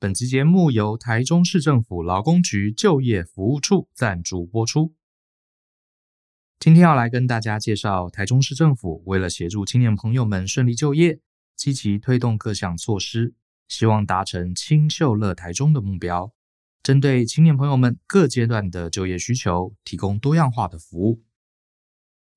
本集节目由台中市政府劳工局就业服务处赞助播出。今天要来跟大家介绍台中市政府为了协助青年朋友们顺利就业，积极推动各项措施，希望达成青秀乐台中的目标。针对青年朋友们各阶段的就业需求，提供多样化的服务。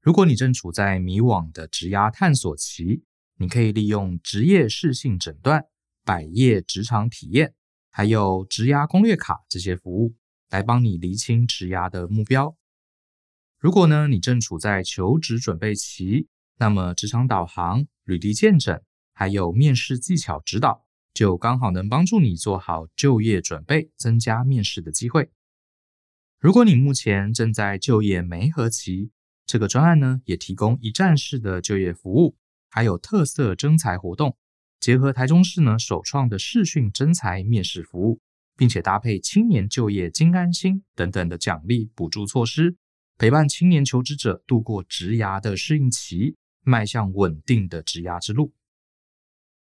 如果你正处在迷惘的职涯探索期，你可以利用职业适性诊断。百业职场体验，还有职涯攻略卡这些服务，来帮你厘清职涯的目标。如果呢，你正处在求职准备期，那么职场导航、履历见证，还有面试技巧指导，就刚好能帮助你做好就业准备，增加面试的机会。如果你目前正在就业媒合期，这个专案呢，也提供一站式的就业服务，还有特色征才活动。结合台中市呢首创的视讯征才面试服务，并且搭配青年就业金安心等等的奖励补助措施，陪伴青年求职者度过职涯的适应期，迈向稳定的职涯之路。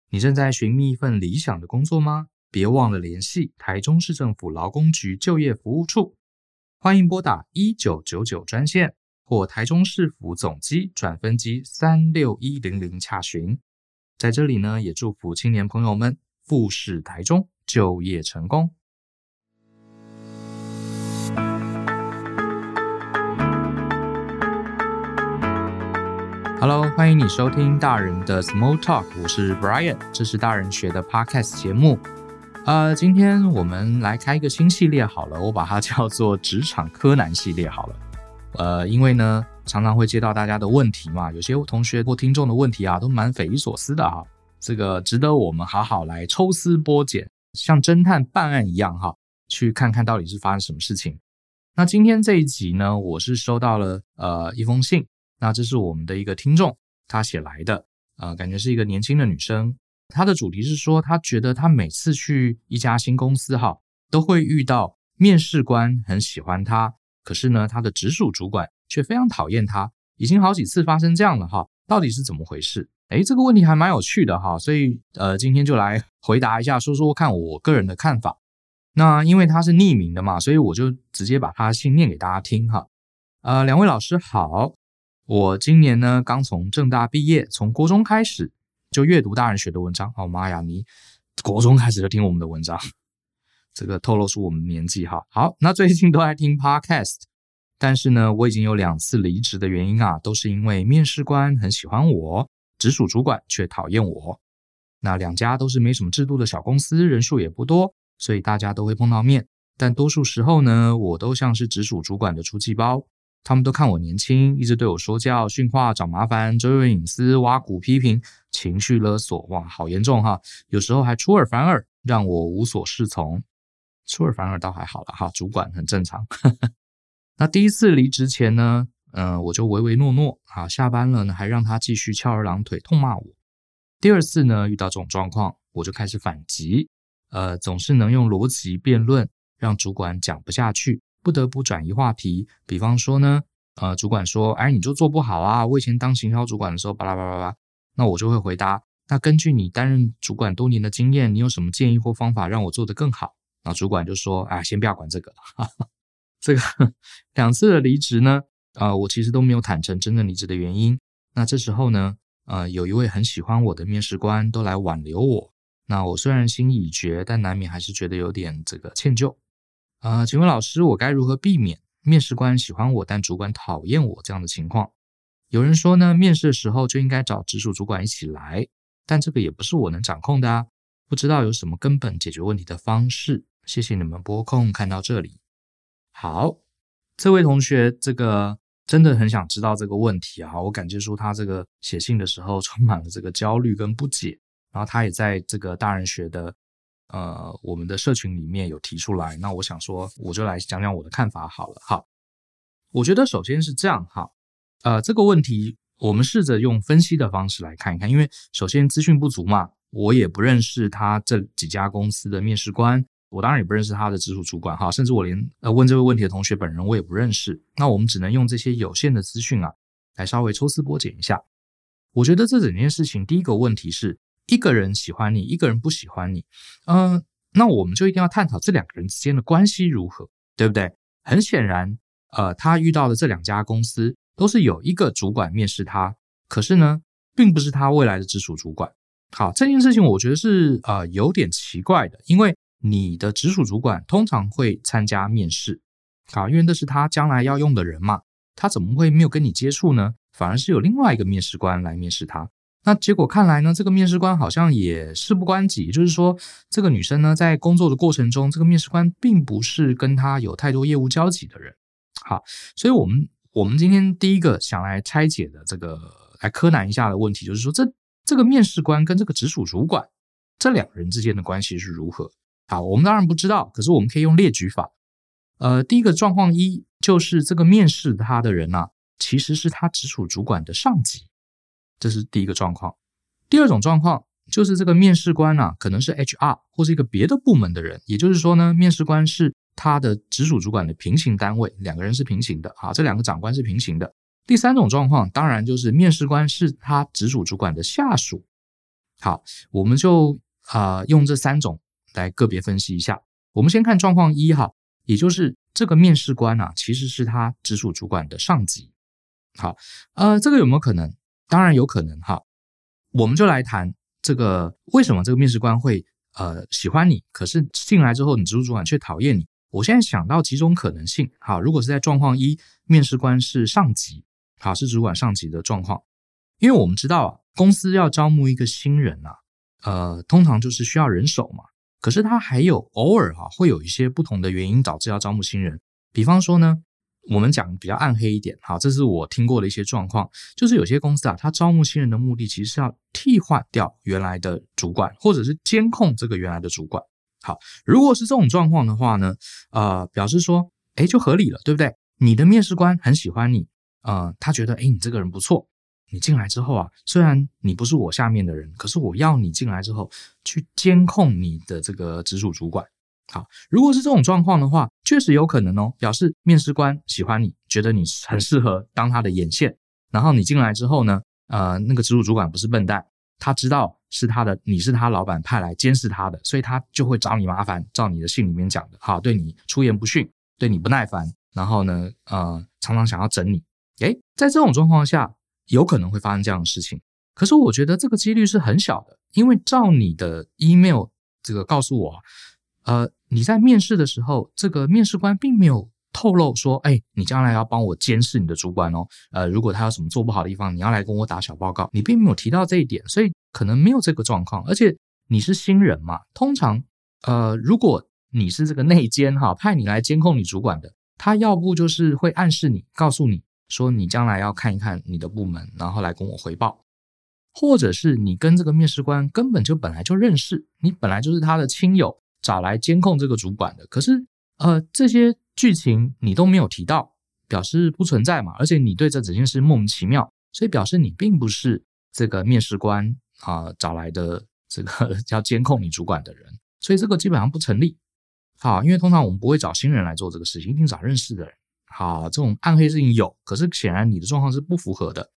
你正在寻觅一份理想的工作吗？别忘了联系台中市政府劳工局就业服务处，欢迎拨打一九九九专线或台中市府总机转分机三六一零零洽询。在这里呢，也祝福青年朋友们复试台中就业成功。Hello，欢迎你收听大人的 Small Talk，我是 Brian，这是大人学的 Podcast 节目。呃，今天我们来开一个新系列好了，我把它叫做职场柯南系列好了。呃，因为呢。常常会接到大家的问题嘛，有些同学或听众的问题啊，都蛮匪夷所思的哈，这个值得我们好好来抽丝剥茧，像侦探办案一样哈，去看看到底是发生什么事情。那今天这一集呢，我是收到了呃一封信，那这是我们的一个听众他写来的，呃，感觉是一个年轻的女生，她的主题是说，她觉得她每次去一家新公司哈，都会遇到面试官很喜欢她，可是呢，她的直属主管。却非常讨厌他，已经好几次发生这样了哈，到底是怎么回事？诶，这个问题还蛮有趣的哈，所以呃，今天就来回答一下，说说看我个人的看法。那因为他是匿名的嘛，所以我就直接把他信念给大家听哈。呃，两位老师好，我今年呢刚从正大毕业，从国中开始就阅读大人学的文章。哦妈呀，你国中开始就听我们的文章，这个透露出我们年纪哈。好，那最近都在听 Podcast。但是呢，我已经有两次离职的原因啊，都是因为面试官很喜欢我，直属主管却讨厌我。那两家都是没什么制度的小公司，人数也不多，所以大家都会碰到面。但多数时候呢，我都像是直属主管的出气包，他们都看我年轻，一直对我说教、训话、找麻烦、追问隐私、挖苦、批评、情绪勒索，哇，好严重哈！有时候还出尔反尔，让我无所适从。出尔反尔倒还好了哈，主管很正常。那第一次离职前呢，嗯、我就唯唯诺诺啊，下班了呢，还让他继续翘二郎腿痛骂我。第二次呢，遇到这种状况，我就开始反击，呃，总是能用逻辑辩论让主管讲不下去，不得不转移话题。比方说呢，呃，主管说，哎，你就做不好啊，我以前当行销主管的时候，巴拉巴拉巴拉，那我就会回答，那根据你担任主管多年的经验，你有什么建议或方法让我做得更好？那主管就说，哎，先不要管这个，哈哈。这个两次的离职呢，啊、我其实都没有坦诚真正离职的原因。那这时候呢，呃，有一位很喜欢我的面试官都来挽留我。那我虽然心意已决，但难免还是觉得有点这个歉疚。啊、请问老师，我该如何避免面试官喜欢我，但主管讨厌我这样的情况？有人说呢，面试的时候就应该找直属主管一起来，但这个也不是我能掌控的啊。不知道有什么根本解决问题的方式？谢谢你们拨空看到这里。好，这位同学，这个真的很想知道这个问题啊！我感觉说他这个写信的时候充满了这个焦虑跟不解，然后他也在这个大人学的呃我们的社群里面有提出来。那我想说，我就来讲讲我的看法好了。好，我觉得首先是这样哈，呃，这个问题我们试着用分析的方式来看一看，因为首先资讯不足嘛，我也不认识他这几家公司的面试官。我当然也不认识他的直属主管哈，甚至我连呃问这位问题的同学本人我也不认识。那我们只能用这些有限的资讯啊，来稍微抽丝剥茧一下。我觉得这整件事情第一个问题是，一个人喜欢你，一个人不喜欢你。嗯、那我们就一定要探讨这两个人之间的关系如何，对不对？很显然，呃，他遇到的这两家公司都是有一个主管面试他，可是呢，并不是他未来的直属主管。好，这件事情我觉得是呃有点奇怪的，因为你的直属主管通常会参加面试，啊，因为那是他将来要用的人嘛，他怎么会没有跟你接触呢？反而是有另外一个面试官来面试他。那结果看来呢，这个面试官好像也事不关己，就是说，这个女生呢，在工作的过程中，这个面试官并不是跟她有太多业务交集的人。好，所以我们我们今天第一个想来拆解的这个来柯南一下的问题，就是说，这这个面试官跟这个直属主管这两人之间的关系是如何？好，我们当然不知道，可是我们可以用列举法。呃，第一个状况一就是这个面试他的人啊，其实是他直属主管的上级。这是第一个状况，第二种状况就是这个面试官啊，可能是 HR 或是一个别的部门的人，也就是说呢，面试官是他的直属主管的平行单位，两个人是平行的啊，这两个长官是平行的。第三种状况，当然就是面试官是他直属主管的下属。好，我们就啊、用这三种来个别分析一下。我们先看状况一哈，也就是这个面试官啊，其实是他直属主管的上级。好，呃，这个有没有可能？当然有可能哈，我们就来谈这个为什么这个面试官会呃喜欢你，可是进来之后你直属主管却讨厌你。我现在想到几种可能性，好，如果是在状况一，面试官是上级，好，是主管上级的状况，因为我们知道啊，公司要招募一个新人呐，呃，通常就是需要人手嘛，可是他还有偶尔哈会有一些不同的原因导致要招募新人，比方说呢。我们讲比较暗黑一点，哈，这是我听过的一些状况，就是有些公司啊，它招募新人的目的其实是要替换掉原来的主管，或者是监控这个原来的主管。好，如果是这种状况的话呢，呃，表示说，诶，就合理了，对不对？你的面试官很喜欢你，呃，他觉得，诶，你这个人不错，你进来之后啊，虽然你不是我下面的人，可是我要你进来之后去监控你的这个直属主管。好，如果是这种状况的话，确实有可能哦，表示面试官喜欢你，觉得你很适合当他的眼线。然后你进来之后呢，呃，那个直属主管不是笨蛋，他知道是他的，你是他老板派来监视他的，所以他就会找你麻烦，照你的信里面讲的，好，对你出言不逊，对你不耐烦，然后呢，呃，常常想要整你。诶，在这种状况下，有可能会发生这样的事情。可是我觉得这个几率是很小的，因为照你的 email 这个告诉我。呃，你在面试的时候，这个面试官并没有透露说，哎，你将来要帮我监视你的主管哦。呃，如果他有什么做不好的地方，你要来跟我打小报告。你并没有提到这一点，所以可能没有这个状况。而且你是新人嘛，通常，呃，如果你是这个内监哈，派你来监控你主管的，他要不就是会暗示你，告诉你说你将来要看一看你的部门，然后来跟我回报，或者是你跟这个面试官根本就本来就认识，你本来就是他的亲友。找来监控这个主管的，可是呃，这些剧情你都没有提到，表示不存在嘛。而且你对这整件事莫名其妙，所以表示你并不是这个面试官啊、找来的这个 要监控你主管的人，所以这个基本上不成立。好，因为通常我们不会找新人来做这个事情，一定找认识的人。好，这种暗黑事情有，可是显然你的状况是不符合的。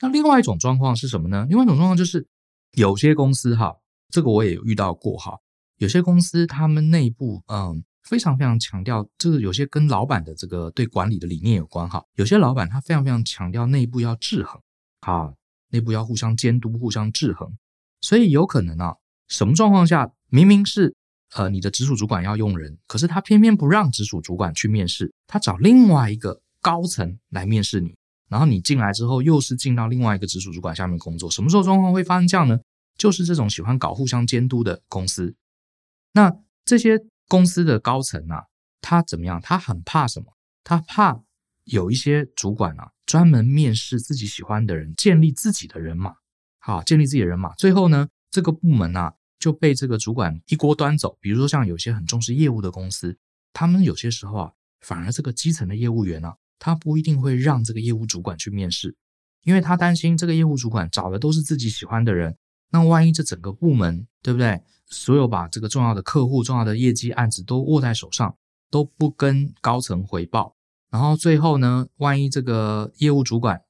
那另外一种状况是什么呢？另外一种状况就是有些公司哈，这个我也有遇到过哈。有些公司他们内部嗯非常非常强调，这个有些跟老板的这个对管理的理念有关哈。有些老板他非常非常强调内部要制衡，啊，内部要互相监督、互相制衡。所以有可能啊，什么状况下明明是呃你的直属主管要用人，可是他偏偏不让直属主管去面试，他找另外一个高层来面试你，然后你进来之后又是进到另外一个直属主管下面工作。什么时候状况会发生这样呢？就是这种喜欢搞互相监督的公司。那这些公司的高层啊，他怎么样？他很怕什么？他怕有一些主管啊，专门面试自己喜欢的人，建立自己的人马，好，建立自己的人马。最后呢，这个部门啊就被这个主管一锅端走。比如说像有些很重视业务的公司，他们有些时候啊，反而这个基层的业务员啊，他不一定会让这个业务主管去面试，因为他担心这个业务主管找的都是自己喜欢的人，那万一这整个部门，对不对？所有把这个重要的客户、重要的业绩案子都握在手上，都不跟高层回报，然后最后呢，万一这个业务主管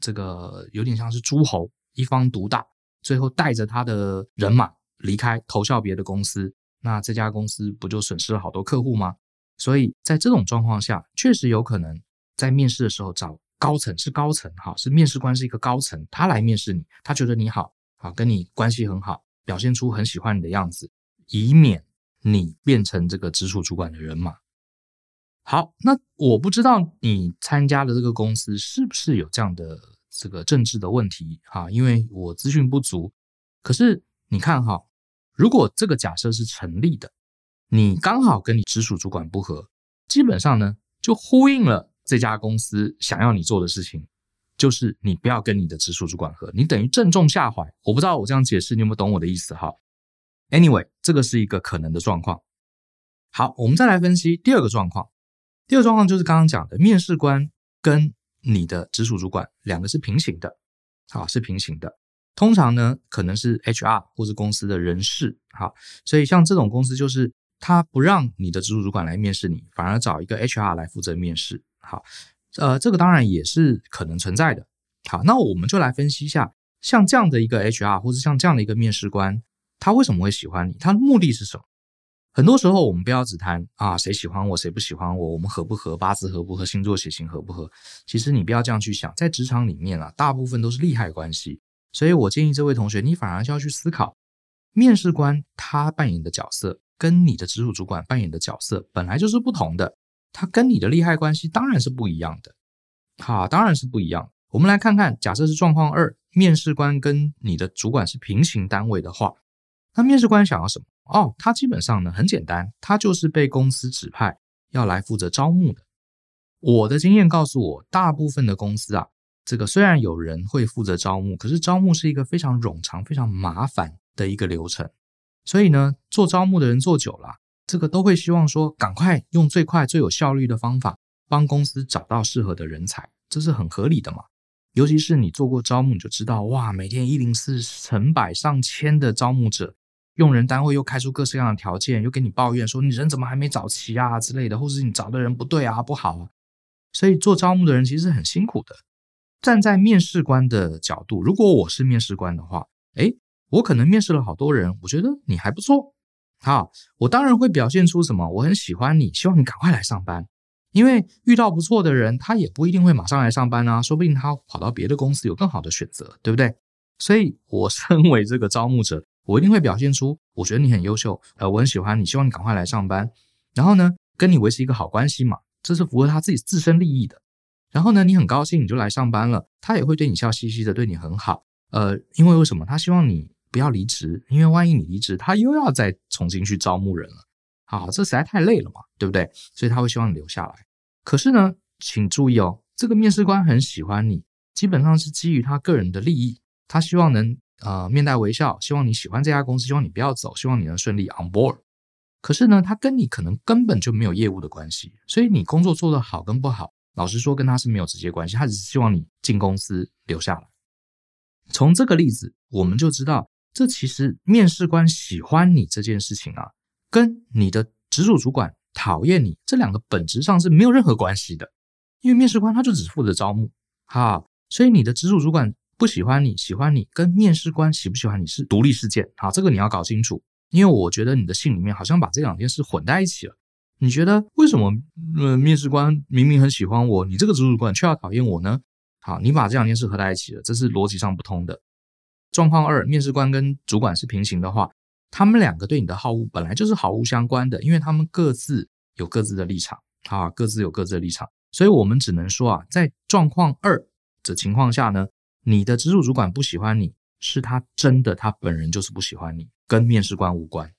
这个有点像是诸侯一方独大，最后带着他的人马离开，投效别的公司，那这家公司不就损失了好多客户吗？所以在这种状况下，确实有可能在面试的时候找高层，是高层哈，是面试官是一个高层，他来面试你，他觉得你好，好跟你关系很好，表现出很喜欢你的样子，以免你变成这个直属主管的人马。好，那我不知道你参加的这个公司是不是有这样的这个政治的问题哈，因为我资讯不足。可是你看哈，如果这个假设是成立的。你刚好跟你直属主管不合，基本上呢就呼应了这家公司想要你做的事情，就是你不要跟你的直属主管合，你等于正中下怀。我不知道我这样解释你有没有懂我的意思哈？Anyway，这个是一个可能的状况。好，我们再来分析第二个状况。第二个状况就是刚刚讲的，面试官跟你的直属主管两个是平行的，好，是平行的。通常呢可能是 HR 或是公司的人事，好，所以像这种公司就是。他不让你的直属主管来面试你，反而找一个 HR 来负责面试。好，呃，这个当然也是可能存在的。好，那我们就来分析一下，像这样的一个 HR 或者像这样的一个面试官，他为什么会喜欢你？他的目的是什么？很多时候我们不要只谈啊，谁喜欢我，谁不喜欢我，我们合不合，八字合不合，星座血型合不合。其实你不要这样去想，在职场里面啊，大部分都是利害关系。所以我建议这位同学，你反而就要去思考，面试官他扮演的角色。跟你的直属主管扮演的角色本来就是不同的，他跟你的利害关系当然是不一样的。好，当然是不一样。我们来看看，假设是状况二，面试官跟你的主管是平行单位的话，那面试官想要什么？哦，他基本上呢很简单，他就是被公司指派要来负责招募的。我的经验告诉我，大部分的公司啊，这个虽然有人会负责招募，可是招募是一个非常冗长、非常麻烦的一个流程。所以呢，做招募的人做久了，这个都会希望说，赶快用最快最有效率的方法帮公司找到适合的人才，这是很合理的嘛。尤其是你做过招募，你就知道，哇，每天一零四成百上千的招募者，用人单位又开出各式各样的条件，又给你抱怨说你人怎么还没找齐啊之类的，或是你找的人不对啊，不好啊。所以做招募的人其实很辛苦的。站在面试官的角度，如果我是面试官的话，诶我可能面试了好多人，我觉得你还不错，好，我当然会表现出什么，我很喜欢你，希望你赶快来上班。因为遇到不错的人，他也不一定会马上来上班啊，说不定他跑到别的公司有更好的选择，对不对？所以，我身为这个招募者，我一定会表现出我觉得你很优秀，呃，我很喜欢你，希望你赶快来上班。然后呢，跟你维持一个好关系嘛，这是符合他自己自身利益的。然后呢，你很高兴你就来上班了，他也会对你笑嘻嘻的，对你很好。呃，因为为什么？他希望你。不要离职，因为万一你离职，他又要再重新去招募人了。好，这实在太累了嘛，对不对？所以他会希望你留下来。可是呢，请注意哦，这个面试官很喜欢你，基本上是基于他个人的利益，他希望能呃面带微笑，希望你喜欢这家公司，希望你不要走，希望你能顺利 on board。可是呢，他跟你可能根本就没有业务的关系，所以你工作做得好跟不好，老实说跟他是没有直接关系，他只是希望你进公司留下来。从这个例子，我们就知道。这其实面试官喜欢你这件事情啊，跟你的直属主管讨厌你这两个本质上是没有任何关系的，因为面试官他就只负责招募，好，所以你的直属主管不喜欢你，喜欢你，跟面试官喜不喜欢你是独立事件，好，这个你要搞清楚，因为我觉得你的信里面好像把这两件事混在一起了，你觉得为什么呃面试官明明很喜欢我，你这个直属主管却要讨厌我呢？好，你把这两件事合在一起了，这是逻辑上不通的。状况二，面试官跟主管是平行的话，他们两个对你的好恶本来就是毫无相关的，因为他们各自有各自的立场啊，各自有各自的立场，所以我们只能说啊，在状况二的情况下呢，你的直属主管不喜欢你，是他真的他本人就是不喜欢你，跟面试官无关。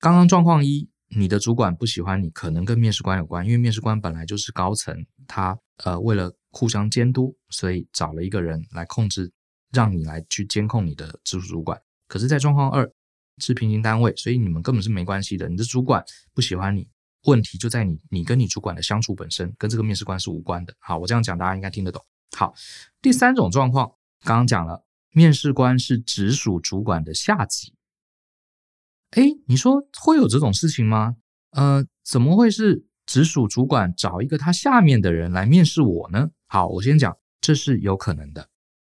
刚刚状况一，你的主管不喜欢你，可能跟面试官有关，因为面试官本来就是高层，他呃为了互相监督，所以找了一个人来控制。让你来去监控你的直属主管，可是，在状况二是平行单位，所以你们根本是没关系的。你的主管不喜欢你，问题就在你，你跟你主管的相处本身跟这个面试官是无关的。好，我这样讲大家应该听得懂。好，第三种状况，刚刚讲了，面试官是直属主管的下级。哎，你说会有这种事情吗？呃，怎么会是直属主管找一个他下面的人来面试我呢？好，我先讲，这是有可能的。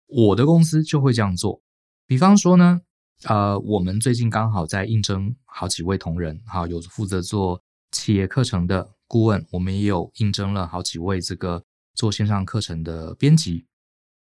我的公司就会这样做，比方说呢，呃，我们最近刚好在应征好几位同仁，哈，有负责做企业课程的顾问，我们也有应征了好几位这个做线上课程的编辑。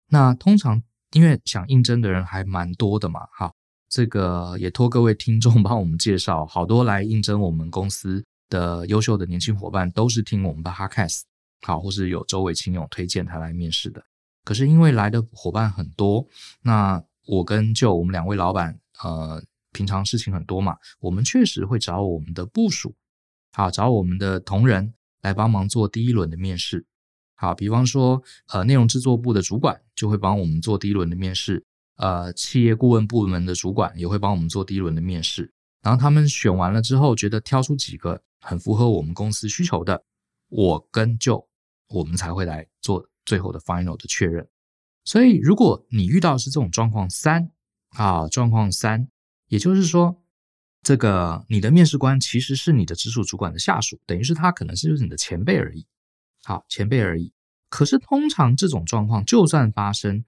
那通常因为想应征的人还蛮多的嘛，哈，这个也托各位听众帮我们介绍，好多来应征我们公司的优秀的年轻伙伴都是听我们的 Podcast，好，或是有周围亲友推荐他来面试的。可是因为来的伙伴很多，那我跟就我们两位老板。呃，平常事情很多嘛，我们确实会找我们的部署，好，找我们的同仁来帮忙做第一轮的面试。好，比方说，呃，内容制作部的主管就会帮我们做第一轮的面试，呃，企业顾问部门的主管也会帮我们做第一轮的面试。然后他们选完了之后，觉得挑出几个很符合我们公司需求的，我跟就我们才会来做最后的 final 的确认。所以，如果你遇到是这种状况三。啊，状况三，也就是说，这个你的面试官其实是你的直属主管的下属，等于是他可能就是你的前辈而已。好，前辈而已。可是通常这种状况就算发生，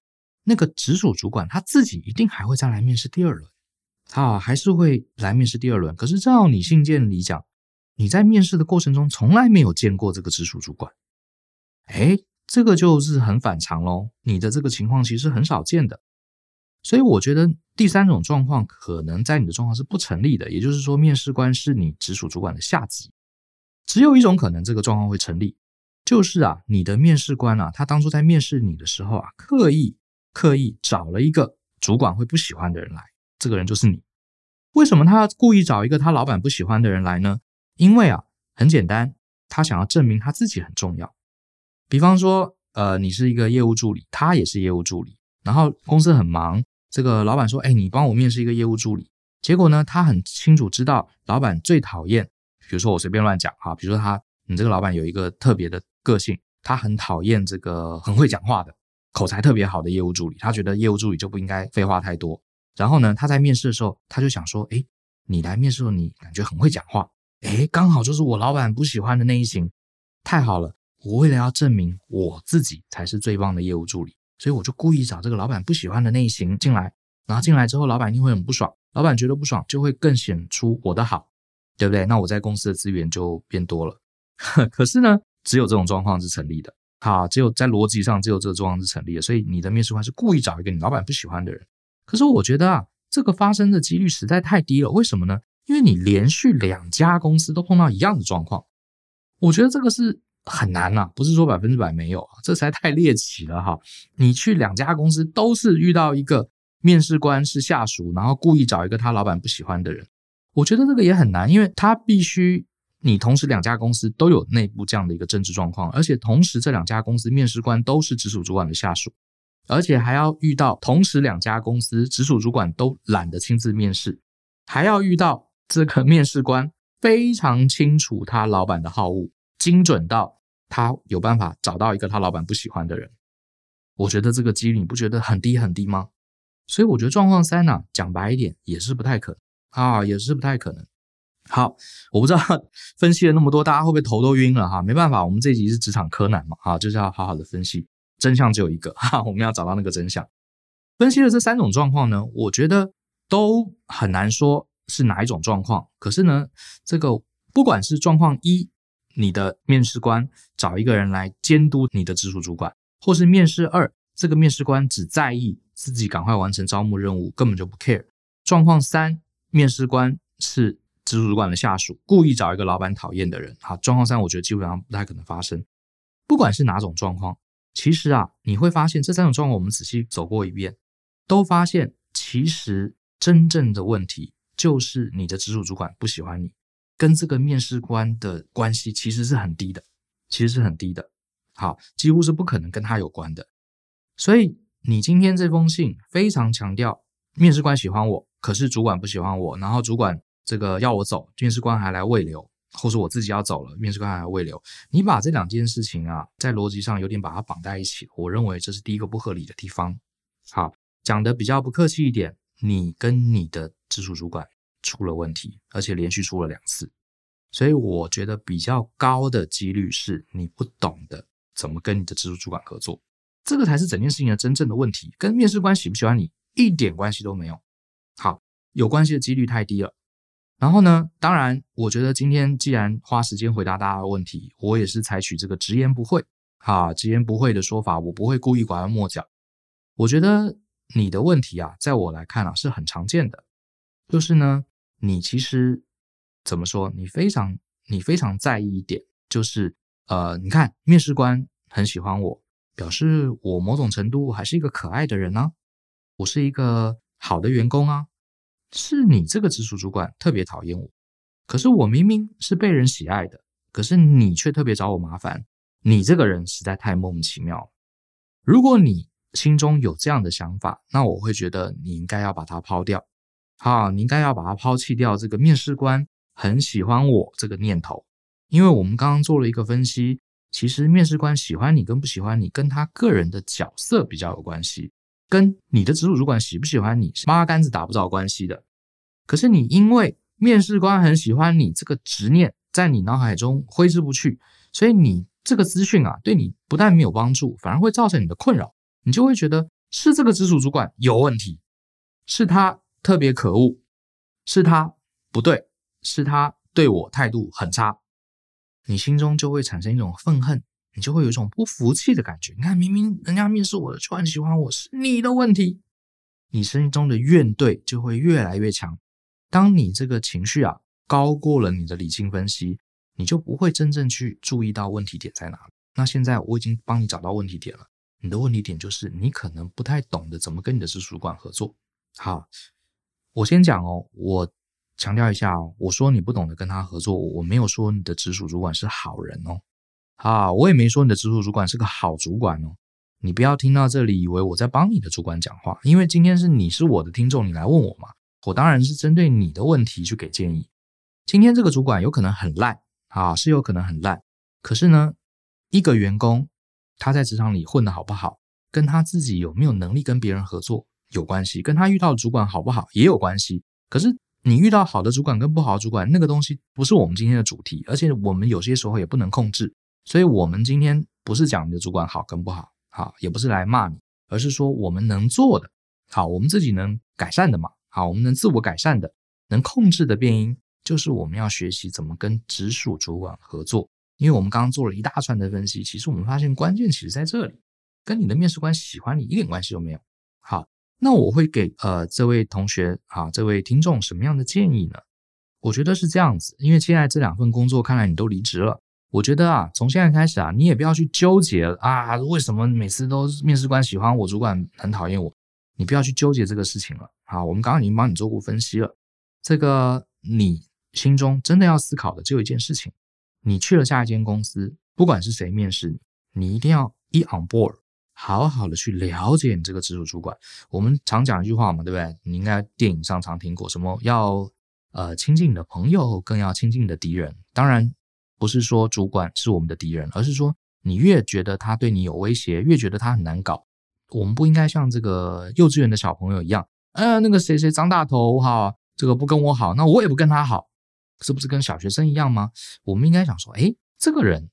那个直属主管他自己一定还会再来面试第二轮，他，还是会来面试第二轮。可是照你信件里讲，你在面试的过程中从来没有见过这个直属主管，哎，这个就是很反常喽。你的这个情况其实很少见的。所以我觉得第三种状况可能在你的状况是不成立的，也就是说，面试官是你直属主管的下级。只有一种可能，这个状况会成立，就是啊，你的面试官啊，他当初在面试你的时候啊，刻意刻意找了一个主管会不喜欢的人来，这个人就是你。为什么他要故意找一个他老板不喜欢的人来呢？因为啊，很简单，他想要证明他自己很重要。比方说，呃，你是一个业务助理，他也是业务助理，然后公司很忙。这个老板说：“哎，你帮我面试一个业务助理。”结果呢，他很清楚知道老板最讨厌，比如说我随便乱讲哈，比如说他，你这个老板有一个特别的个性，他很讨厌这个很会讲话的、口才特别好的业务助理。他觉得业务助理就不应该废话太多。然后呢，他在面试的时候，他就想说：“哎，你来面试的，你感觉很会讲话，哎，刚好就是我老板不喜欢的那一型，太好了！我为了要证明我自己才是最棒的业务助理。”所以我就故意找这个老板不喜欢的那一型进来，然后进来之后，老板一定会很不爽。老板觉得不爽，就会更显出我的好，对不对？那我在公司的资源就变多了。可是呢，只有这种状况是成立的。好，只有在逻辑上，只有这个状况是成立的。所以你的面试官是故意找一个你老板不喜欢的人。可是我觉得啊，这个发生的几率实在太低了。为什么呢？因为你连续两家公司都碰到一样的状况。我觉得这个是。很难呐、啊，不是说百分之百没有，这实在太猎奇了哈！你去两家公司都是遇到一个面试官是下属，然后故意找一个他老板不喜欢的人，我觉得这个也很难，因为他必须你同时两家公司都有内部这样的一个政治状况，而且同时这两家公司面试官都是直属主管的下属，而且还要遇到同时两家公司直属主管都懒得亲自面试，还要遇到这个面试官非常清楚他老板的好恶。精准到他有办法找到一个他老板不喜欢的人，我觉得这个几率你不觉得很低很低吗？所以我觉得状况三呢，讲白一点也是不太可能啊，也是不太可能。好，我不知道 分析了那么多，大家会不会头都晕了哈？没办法，我们这集是职场柯南嘛，哈，就是要好好的分析，真相只有一个哈，我们要找到那个真相。分析了这三种状况呢，我觉得都很难说是哪一种状况。可是呢，这个不管是状况一。你的面试官找一个人来监督你的直属主管，或是面试二，这个面试官只在意自己赶快完成招募任务，根本就不 care。状况三，面试官是直属主管的下属，故意找一个老板讨厌的人。好，状况三，我觉得基本上不太可能发生。不管是哪种状况，其实啊，你会发现这三种状况，我们仔细走过一遍，都发现其实真正的问题就是你的直属主管不喜欢你。跟这个面试官的关系其实是很低的，其实是很低的，好，几乎是不可能跟他有关的。所以你今天这封信非常强调面试官喜欢我，可是主管不喜欢我，然后主管这个要我走，面试官还来慰留，或是我自己要走了，面试官还来慰留。你把这两件事情啊，在逻辑上有点把它绑在一起，我认为这是第一个不合理的地方。好，讲的比较不客气一点，你跟你的直属主管。出了问题，而且连续出了两次，所以我觉得比较高的几率是你不懂得怎么跟你的直属主管合作，这个才是整件事情的真正的问题，跟面试官喜不喜欢你一点关系都没有。好，有关系的几率太低了。然后呢，当然，我觉得今天既然花时间回答大家的问题，我也是采取这个直言不讳，哈，直言不讳的说法，我不会故意拐弯抹角。我觉得你的问题啊，在我来看啊，是很常见的，就是呢，你其实怎么说，你非常你非常在意一点，就是呃，你看面试官很喜欢我，表示我某种程度还是一个可爱的人呢、我是一个好的员工啊。是你这个直属主管特别讨厌我，可是我明明是被人喜爱的，可是你却特别找我麻烦。你这个人实在太莫名其妙了。如果你心中有这样的想法，那我会觉得你应该要把它抛掉。好，你应该要把它抛弃掉这个面试官很喜欢我这个念头，因为我们刚刚做了一个分析，其实面试官喜欢你跟不喜欢你，跟他个人的角色比较有关系。跟你的直属主管喜不喜欢你是八竿子打不着关系的，可是你因为面试官很喜欢你这个执念在你脑海中挥之不去，所以你这个资讯啊对你不但没有帮助，反而会造成你的困扰，你就会觉得是这个直属主管有问题，是他特别可恶，是他不对，是他对我态度很差，你心中就会产生一种愤恨。你就会有一种不服气的感觉。你看，明明人家面试我的就很喜欢我，是你的问题。你心中的怨怼就会越来越强。当你这个情绪啊高过了你的理性分析，你就不会真正去注意到问题点在哪。那现在我已经帮你找到问题点了。你的问题点就是你可能不太懂得怎么跟你的直属主管合作。好，我先讲哦，我强调一下哦，我说你不懂得跟他合作，我没有说你的直属主管是好人哦。啊，我也没说你的直属主管是个好主管哦。你不要听到这里以为我在帮你的主管讲话，因为今天是你是我的听众，你来问我嘛，我当然是针对你的问题去给建议。今天这个主管有可能很烂啊，是有可能很烂。可是呢，一个员工他在职场里混得好不好，跟他自己有没有能力跟别人合作有关系，跟他遇到主管好不好也有关系。可是你遇到好的主管跟不好的主管，那个东西不是我们今天的主题，而且我们有些时候也不能控制。所以，我们今天不是讲你的主管好跟不好，好，也不是来骂你，而是说我们能做的，好，我们自己能改善的嘛，好，我们能自我改善的，能控制的变因，就是我们要学习怎么跟直属主管合作。因为我们刚刚做了一大串的分析，其实我们发现关键其实在这里，跟你的面试官喜欢你一点关系都没有。好，那我会给呃这位同学啊，这位听众什么样的建议呢？我觉得是这样子，因为现在这两份工作看来你都离职了。我觉得啊，从现在开始啊，你也不要去纠结啊，为什么每次都面试官喜欢我，主管很讨厌我？你不要去纠结这个事情了。好，我们刚刚已经帮你做过分析了。这个你心中真的要思考的只有一件事情：你去了下一间公司，不管是谁面试你，你一定要一 on board，好好的去了解你这个直属主管。我们常讲一句话嘛，对不对？你应该电影上常听过，什么要呃亲近你的朋友，更要亲近你的敌人。当然。不是说主管是我们的敌人，而是说你越觉得他对你有威胁，越觉得他很难搞。我们不应该像这个幼稚园的小朋友一样，呃，那个谁谁张大头哈，这个不跟我好，那我也不跟他好，是不是跟小学生一样吗？我们应该想说，诶，这个人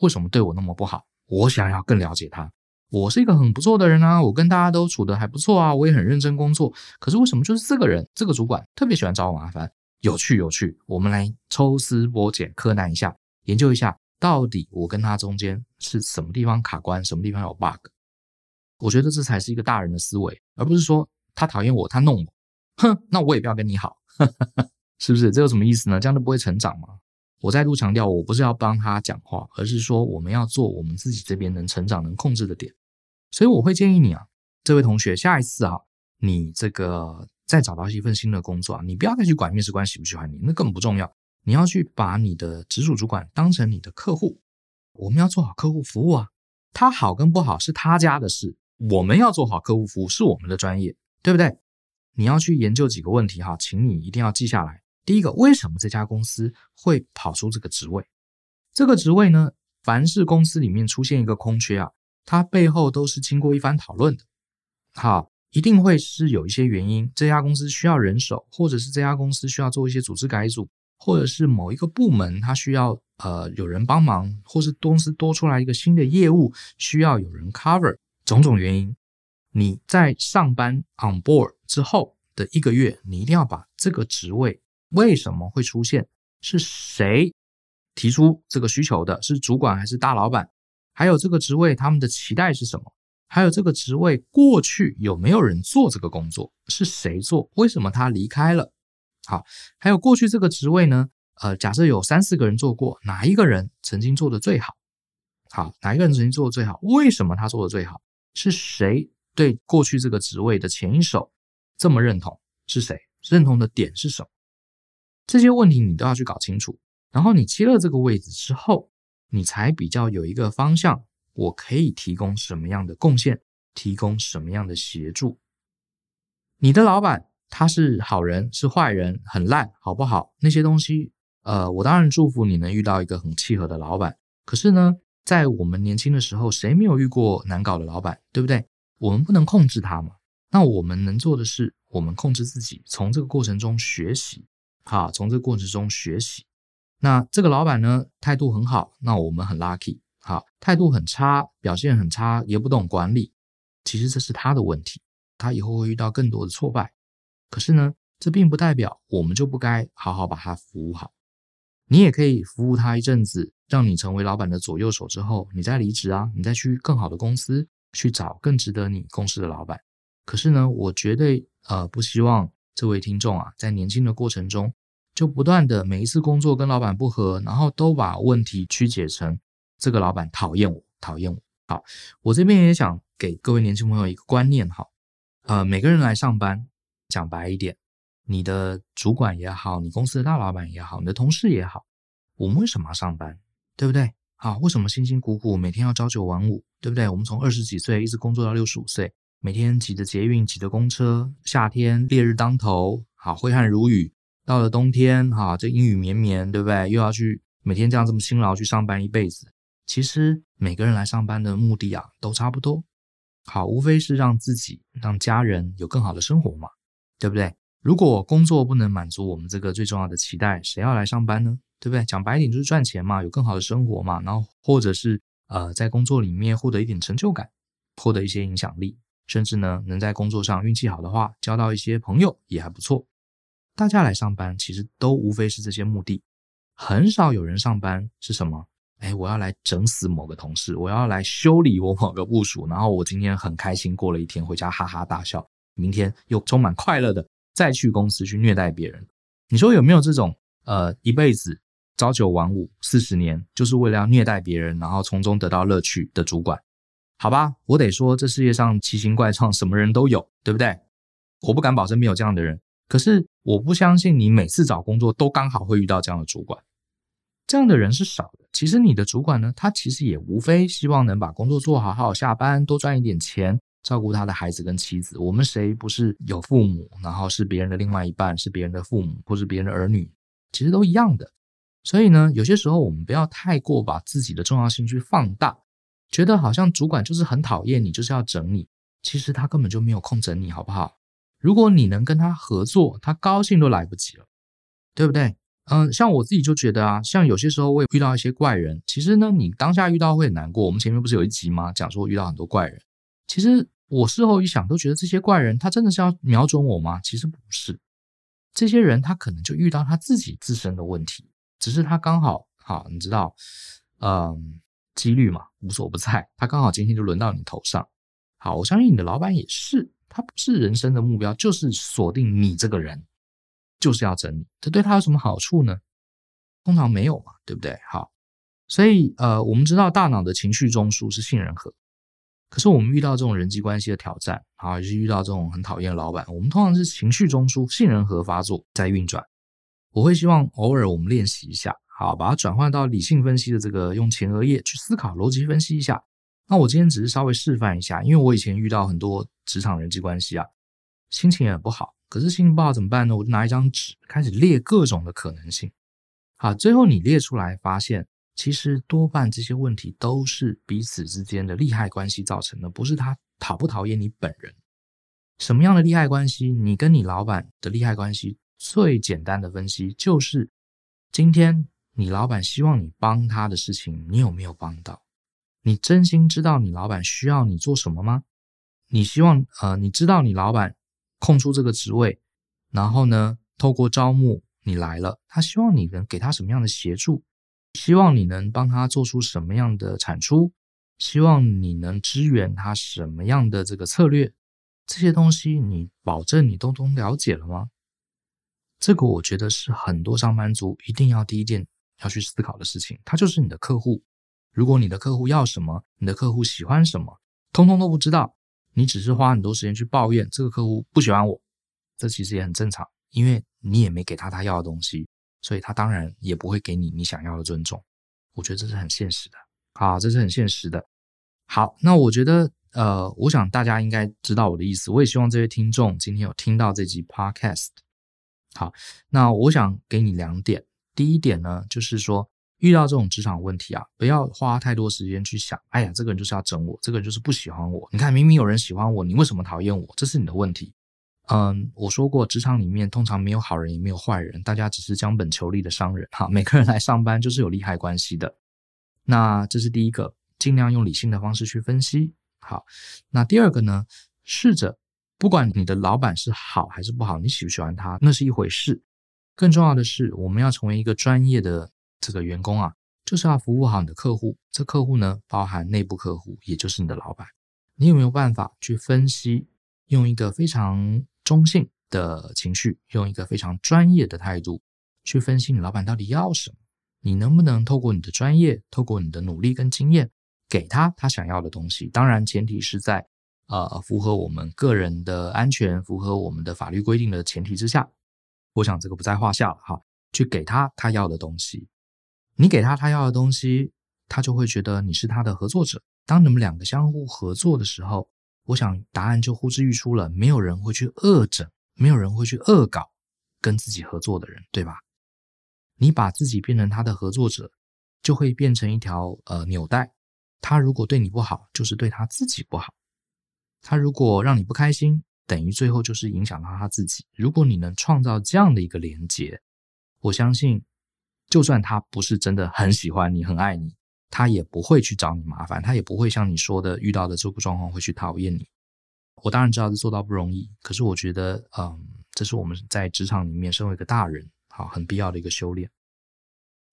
为什么对我那么不好？我想要更了解他。我是一个很不错的人啊，我跟大家都处得还不错啊，我也很认真工作。可是为什么就是这个人，这个主管特别喜欢找我麻烦？有趣有趣，我们来抽丝剥茧，柯南一下。研究一下，到底我跟他中间是什么地方卡关，什么地方有 bug？我觉得这才是一个大人的思维，而不是说他讨厌我，他弄我，哼，那我也不要跟你好，是不是？这有什么意思呢？这样都不会成长吗？我再度强调，我不是要帮他讲话，而是说我们要做我们自己这边能成长、能控制的点。所以我会建议你啊，这位同学，下一次啊，你这个再找到一份新的工作啊，你不要再去管面试官喜不喜欢你，那根本不重要。你要去把你的直属主管当成你的客户，我们要做好客户服务啊。他好跟不好是他家的事，我们要做好客户服务是我们的专业，对不对？你要去研究几个问题哈，请你一定要记下来。第一个，为什么这家公司会跑出这个职位？这个职位呢，凡是公司里面出现一个空缺啊，它背后都是经过一番讨论的。好，一定会是有一些原因，这家公司需要人手，或者是这家公司需要做一些组织改组。或者是某一个部门，他需要呃有人帮忙，或是公司多出来一个新的业务，需要有人 cover，种种原因。你在上班 on board 之后，的一个月，你一定要把这个职位为什么会出现，是谁提出这个需求的，是主管还是大老板？还有这个职位他们的期待是什么？还有这个职位过去有没有人做这个工作？是谁做？为什么他离开了？好，还有过去这个职位呢？呃，假设有三四个人做过，哪一个人曾经做的最好？好，哪一个人曾经做的最好？为什么他做的最好？是谁对过去这个职位的前一手这么认同？是谁？认同的点是什么？这些问题你都要去搞清楚。然后你接了这个位置之后，你才比较有一个方向，我可以提供什么样的贡献，提供什么样的协助。你的老板他是好人是坏人，很烂好不好？那些东西，呃，我当然祝福你能遇到一个很契合的老板。可是呢，在我们年轻的时候，谁没有遇过难搞的老板，对不对？我们不能控制他嘛。那我们能做的是，我们控制自己，从这个过程中学习，好，从这个过程中学习。那这个老板呢，态度很好，那我们很 lucky。好，态度很差，表现很差，也不懂管理，其实这是他的问题，他以后会遇到更多的挫败。可是呢，这并不代表我们就不该好好把他服务好。你也可以服务他一阵子，让你成为老板的左右手之后，你再离职啊，你再去更好的公司去找更值得你共事的老板。可是呢，我绝对呃不希望这位听众啊，在年轻的过程中就不断的每一次工作跟老板不合，然后都把问题曲解成这个老板讨厌我，讨厌我。好，我这边也想给各位年轻朋友一个观念哈，呃，每个人来上班，讲白一点，你的主管也好，你公司的大老板也好，你的同事也好，我们为什么要上班？对不对？好，为什么辛辛苦苦每天要朝九晚五？对不对？我们从二十几岁一直工作到六十五岁。每天挤着捷运，挤着公车，夏天烈日当头，好挥汗如雨。到了冬天，哈，这阴雨绵绵，对不对？又要去每天这样这么辛劳去上班一辈子。其实每个人来上班的目的啊，都差不多，好，无非是让自己、让家人有更好的生活嘛，对不对？如果工作不能满足我们这个最重要的期待，谁要来上班呢？对不对？讲白一点就是赚钱嘛，有更好的生活嘛，然后或者是呃，在工作里面获得一点成就感，获得一些影响力。甚至呢，能在工作上运气好的话，交到一些朋友也还不错。大家来上班，其实都无非是这些目的。很少有人上班是什么？哎，我要来整死某个同事，我要来修理我某个部属，然后我今天很开心过了一天，回家哈哈大笑，明天又充满快乐的再去公司去虐待别人。你说有没有这种呃，一辈子朝九晚五四十年，就是为了要虐待别人，然后从中得到乐趣的主管？好吧，我得说，这世界上奇形怪状，什么人都有，对不对？我不敢保证没有这样的人，可是我不相信你每次找工作都刚好会遇到这样的主管。这样的人是少的。其实你的主管呢，他其实也无非希望能把工作做好，好好下班，多赚一点钱，照顾他的孩子跟妻子。我们谁不是有父母，然后是别人的另外一半，是别人的父母，或是别人的儿女，其实都一样的。所以呢，有些时候我们不要太过把自己的重要性去放大。觉得好像主管就是很讨厌你，就是要整你。其实他根本就没有空整你，好不好？如果你能跟他合作，他高兴都来不及了，对不对？嗯，像我自己就觉得啊，像有些时候我也遇到一些怪人。其实呢，你当下遇到会很难过。我们前面不是有一集吗？讲说遇到很多怪人。其实我事后一想，都觉得这些怪人他真的是要瞄准我吗？其实不是。这些人他可能就遇到他自己自身的问题，只是他刚好好，你知道，嗯。几率嘛，无所不在。他刚好今天就轮到你头上。好，我相信你的老板也是，他不是人生的目标，就是锁定你这个人，就是要整你。这对他有什么好处呢？通常没有嘛，对不对？好，所以呃，我们知道大脑的情绪中枢是杏仁核，可是我们遇到这种人际关系的挑战，啊，就是遇到这种很讨厌的老板，我们通常是情绪中枢杏仁核发作在运转。我会希望偶尔我们练习一下。好，把它转换到理性分析的这个，用前额叶去思考，逻辑分析一下。那我今天只是稍微示范一下，因为我以前遇到很多职场人际关系啊，心情也不好。可是心情不好怎么办呢？我就拿一张纸开始列各种的可能性。好，最后你列出来，发现其实多半这些问题都是彼此之间的利害关系造成的，不是他讨不讨厌你本人。什么样的利害关系？你跟你老板的利害关系，最简单的分析就是今天。你老板希望你帮他的事情，你有没有帮到？你真心知道你老板需要你做什么吗？你希望呃，你知道你老板空出这个职位然后呢，透过招募你来了，他希望你能给他什么样的协助？希望你能帮他做出什么样的产出？希望你能支援他什么样的这个策略？这些东西你保证你都都了解了吗？这个我觉得是很多上班族一定要第一件要去思考的事情。他就是你的客户，如果你的客户要什么，你的客户喜欢什么，通通都不知道，你只是花很多时间去抱怨这个客户不喜欢我，这其实也很正常，因为你也没给他他要的东西，所以他当然也不会给你你想要的尊重。我觉得这是很现实的，啊，这是很现实的。好，那我觉得。呃，我想大家应该知道我的意思。我也希望这些听众今天有听到这集 Podcast。好，那我想给你两点。第一点呢，就是说遇到这种职场问题啊，不要花太多时间去想，哎呀，这个人就是要整我，这个人就是不喜欢我。你看，明明有人喜欢我，你为什么讨厌我？这是你的问题。嗯，我说过，职场里面通常没有好人，也没有坏人，大家只是将本求利的商人。哈，每个人来上班就是有利害关系的。那这是第一个，尽量用理性的方式去分析。好，那第二个呢？试着，不管你的老板是好还是不好，你喜不喜欢他，那是一回事。更重要的是，我们要成为一个专业的这个员工啊，就是要服务好你的客户。这客户呢，包含内部客户，也就是你的老板。你有没有办法去分析，用一个非常中性的情绪，用一个非常专业的态度去分析你老板到底要什么？你能不能透过你的专业，透过你的努力跟经验，给他他想要的东西，当然前提是在呃符合我们个人的安全、符合我们的法律规定的前提之下，我想这个不在话下了哈。去给他他要的东西，你给他他要的东西，他就会觉得你是他的合作者。当你们两个相互合作的时候，我想答案就呼之欲出了。没有人会去恶整，没有人会去恶搞跟自己合作的人，对吧？你把自己变成他的合作者，就会变成一条呃纽带。他如果对你不好，就是对他自己不好。他如果让你不开心，等于最后就是影响到他自己。如果你能创造这样的一个连接，我相信，就算他不是真的很喜欢你、很爱你，他也不会去找你麻烦，他也不会像你说的遇到的这个状况会去讨厌你。我当然知道这做到不容易，可是我觉得，嗯，这是我们在职场里面身为一个大人，好，很必要的一个修炼。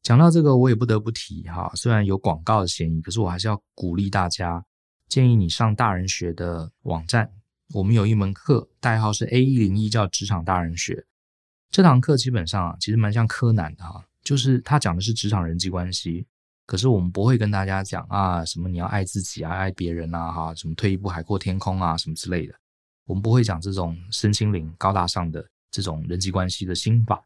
讲到这个，我也不得不提哈，虽然有广告的嫌疑，可是我还是要鼓励大家，建议你上大人学的网站。我们有一门课，代号是 A 一零一，叫职场大人学。这堂课基本上啊，其实蛮像柯南的哈，就是他讲的是职场人际关系，可是我们不会跟大家讲啊，什么你要爱自己啊，爱别人啊，哈，什么退一步海阔天空啊，什么之类的。我们不会讲这种身心灵高大上的这种人际关系的心法。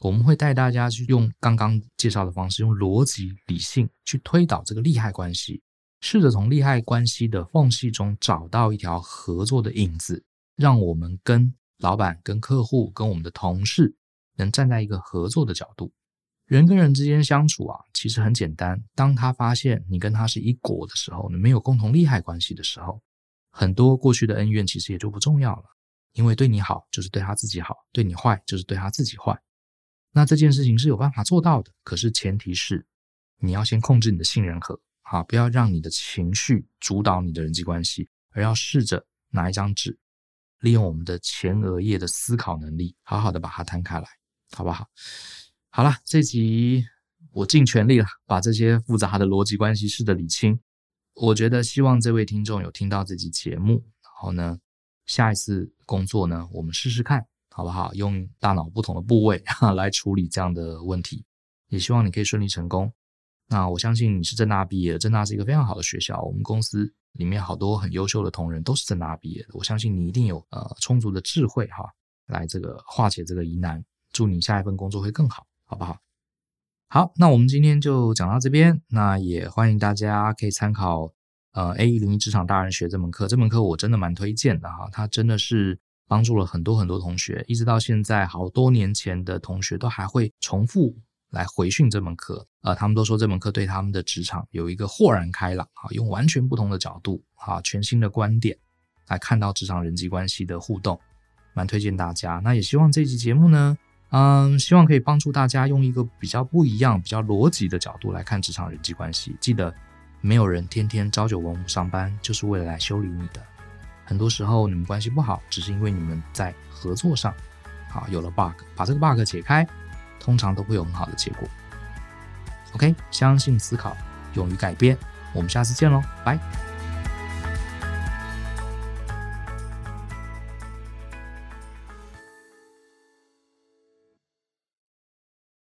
我们会带大家去用刚刚介绍的方式，用逻辑理性去推导这个利害关系，试着从利害关系的缝隙中找到一条合作的影子，让我们跟老板、跟客户、跟我们的同事能站在一个合作的角度。人跟人之间相处啊，其实很简单。当他发现你跟他是一国的时候，你没有共同利害关系的时候，很多过去的恩怨其实也就不重要了，因为对你好就是对他自己好，对你坏就是对他自己坏。那这件事情是有办法做到的，可是前提是你要先控制你的杏仁核，好，不要让你的情绪主导你的人际关系，而要试着拿一张纸，利用我们的前额叶的思考能力，好好的把它摊开来，好不好？好了，这集我尽全力了，把这些复杂的逻辑关系试着理清。我觉得希望这位听众有听到这集节目，然后呢，下一次工作呢，我们试试看。好不好？用大脑不同的部位哈来处理这样的问题，也希望你可以顺利成功。那我相信你是正大毕业的，政大是一个非常好的学校，我们公司里面好多很优秀的同仁都是正大毕业的。我相信你一定有呃充足的智慧哈，来这个化解这个疑难。祝你下一份工作会更好，好不好？好，那我们今天就讲到这边。那也欢迎大家可以参考呃 A 一零一职场大人学这门课，这门课我真的蛮推荐的哈，它真的是。帮助了很多很多同学，一直到现在，好多年前的同学都还会重复来回训这门课。呃，他们都说这门课对他们的职场有一个豁然开朗啊，用完全不同的角度啊，全新的观点来看到职场人际关系的互动，蛮推荐大家。那也希望这期节目呢，嗯，希望可以帮助大家用一个比较不一样、比较逻辑的角度来看职场人际关系。记得，没有人天天朝九晚五上班就是为了来修理你的。很多时候你们关系不好，只是因为你们在合作上，啊，有了 bug，把这个 bug 解开，通常都会有很好的结果。OK，相信思考，勇于改变，我们下次见喽，拜。